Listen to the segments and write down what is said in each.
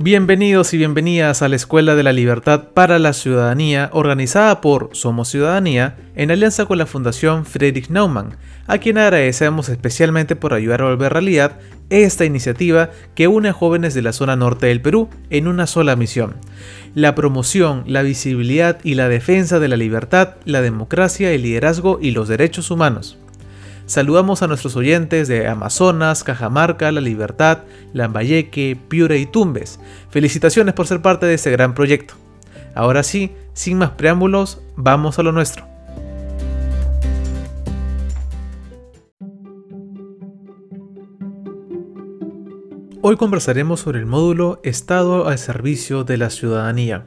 Bienvenidos y bienvenidas a la Escuela de la Libertad para la Ciudadanía, organizada por Somos Ciudadanía, en alianza con la Fundación Friedrich Naumann, a quien agradecemos especialmente por ayudar a volver realidad esta iniciativa que une a jóvenes de la zona norte del Perú en una sola misión. La promoción, la visibilidad y la defensa de la libertad, la democracia, el liderazgo y los derechos humanos. Saludamos a nuestros oyentes de Amazonas, Cajamarca, La Libertad, Lambayeque, Piura y Tumbes. Felicitaciones por ser parte de este gran proyecto. Ahora sí, sin más preámbulos, vamos a lo nuestro. Hoy conversaremos sobre el módulo Estado al servicio de la ciudadanía.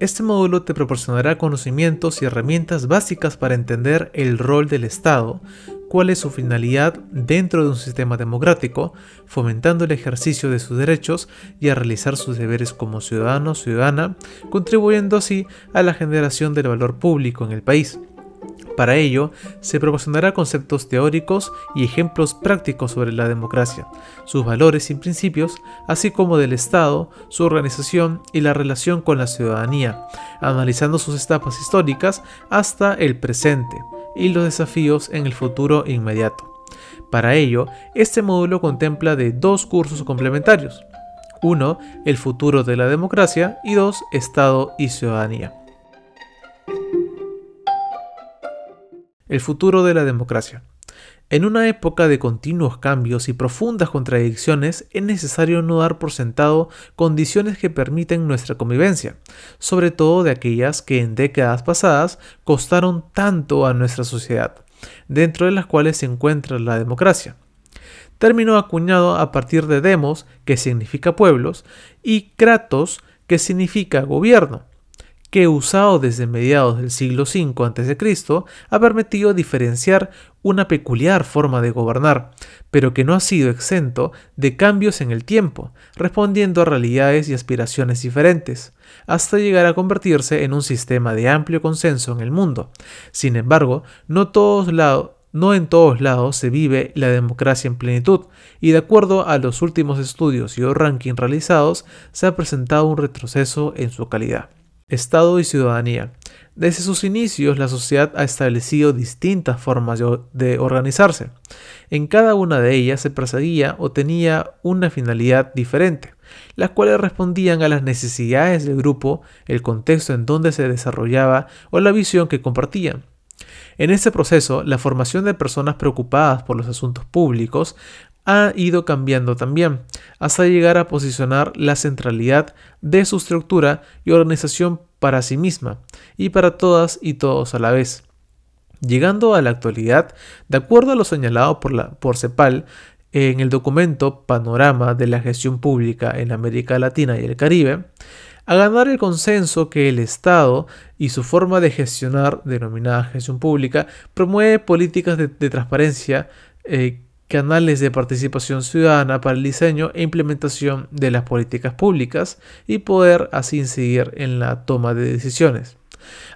Este módulo te proporcionará conocimientos y herramientas básicas para entender el rol del Estado, cuál es su finalidad dentro de un sistema democrático, fomentando el ejercicio de sus derechos y a realizar sus deberes como ciudadano o ciudadana, contribuyendo así a la generación del valor público en el país. Para ello, se proporcionará conceptos teóricos y ejemplos prácticos sobre la democracia, sus valores y principios, así como del Estado, su organización y la relación con la ciudadanía, analizando sus etapas históricas hasta el presente y los desafíos en el futuro inmediato. Para ello, este módulo contempla de dos cursos complementarios. Uno, el futuro de la democracia y dos, Estado y ciudadanía. El futuro de la democracia. En una época de continuos cambios y profundas contradicciones, es necesario no dar por sentado condiciones que permiten nuestra convivencia, sobre todo de aquellas que en décadas pasadas costaron tanto a nuestra sociedad, dentro de las cuales se encuentra la democracia. Término acuñado a partir de demos, que significa pueblos, y kratos, que significa gobierno, que usado desde mediados del siglo V a.C., ha permitido diferenciar una peculiar forma de gobernar, pero que no ha sido exento de cambios en el tiempo, respondiendo a realidades y aspiraciones diferentes, hasta llegar a convertirse en un sistema de amplio consenso en el mundo. Sin embargo, no en todos lados se vive la democracia en plenitud, y de acuerdo a los últimos estudios y o rankings realizados, se ha presentado un retroceso en su calidad. Estado y ciudadanía. Desde sus inicios, la sociedad ha establecido distintas formas de organizarse. En cada una de ellas se perseguía o tenía una finalidad diferente, las cuales respondían a las necesidades del grupo, el contexto en donde se desarrollaba o la visión que compartían. En este proceso, la formación de personas preocupadas por los asuntos públicos ha ido cambiando también, hasta llegar a posicionar la centralidad de su estructura y organización para sí misma y para todas y todos a la vez. Llegando a la actualidad, de acuerdo a lo señalado por, la, por CEPAL, en el documento Panorama de la Gestión Pública en América Latina y el Caribe, a ganar el consenso que el Estado y su forma de gestionar, denominada gestión pública, promueve políticas de, transparencia eh, canales de participación ciudadana para el diseño e implementación de las políticas públicas y poder así incidir en la toma de decisiones,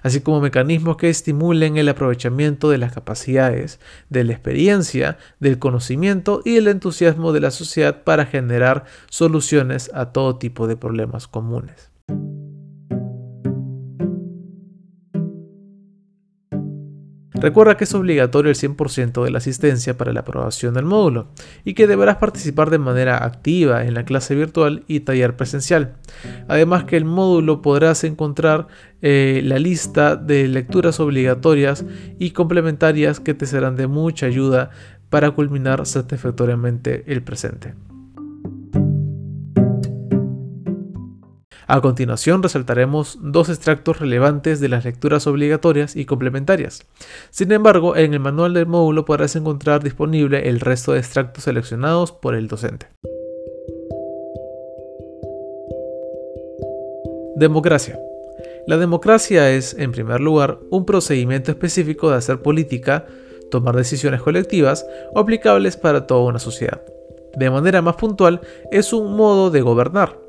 así como mecanismos que estimulen el aprovechamiento de las capacidades, de la experiencia, del conocimiento y el entusiasmo de la sociedad para generar soluciones a todo tipo de problemas comunes. Recuerda que es obligatorio el 100% de la asistencia para la aprobación del módulo y que deberás participar de manera activa en la clase virtual y taller presencial. Además que el módulo podrás encontrar eh, la lista de lecturas obligatorias y complementarias que te serán de mucha ayuda para culminar satisfactoriamente el presente. A continuación resaltaremos dos extractos relevantes de las lecturas obligatorias y complementarias. Sin embargo, en el manual del módulo podrás encontrar disponible el resto de extractos seleccionados por el docente. Democracia. La democracia es, en primer lugar, un procedimiento específico de hacer política, tomar decisiones colectivas o aplicables para toda una sociedad. De manera más puntual, es un modo de gobernar,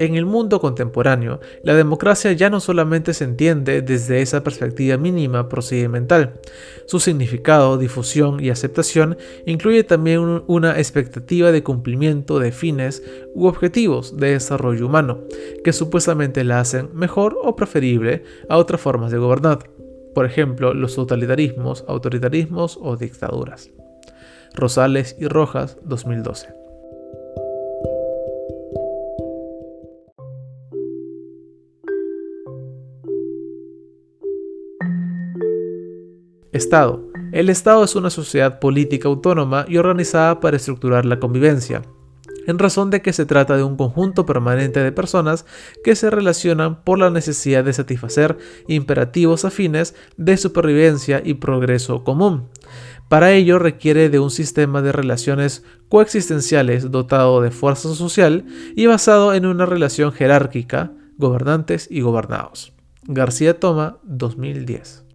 En el mundo contemporáneo, la democracia ya no solamente se entiende desde esa perspectiva mínima procedimental. Su significado, difusión y aceptación incluye también una expectativa de cumplimiento de fines u objetivos de desarrollo humano, que supuestamente la hacen mejor o preferible a otras formas de gobernar. Por ejemplo, los totalitarismos, autoritarismos o dictaduras. Rosales y Rojas, 2012. Estado. El Estado es una sociedad política autónoma y organizada para estructurar la convivencia, en razón de que se trata de un conjunto permanente de personas que se relacionan por la necesidad de satisfacer imperativos afines de supervivencia y progreso común. Para ello requiere de un sistema de relaciones coexistenciales dotado de fuerza social y basado en una relación jerárquica, gobernantes y gobernados. García Toma, 2010.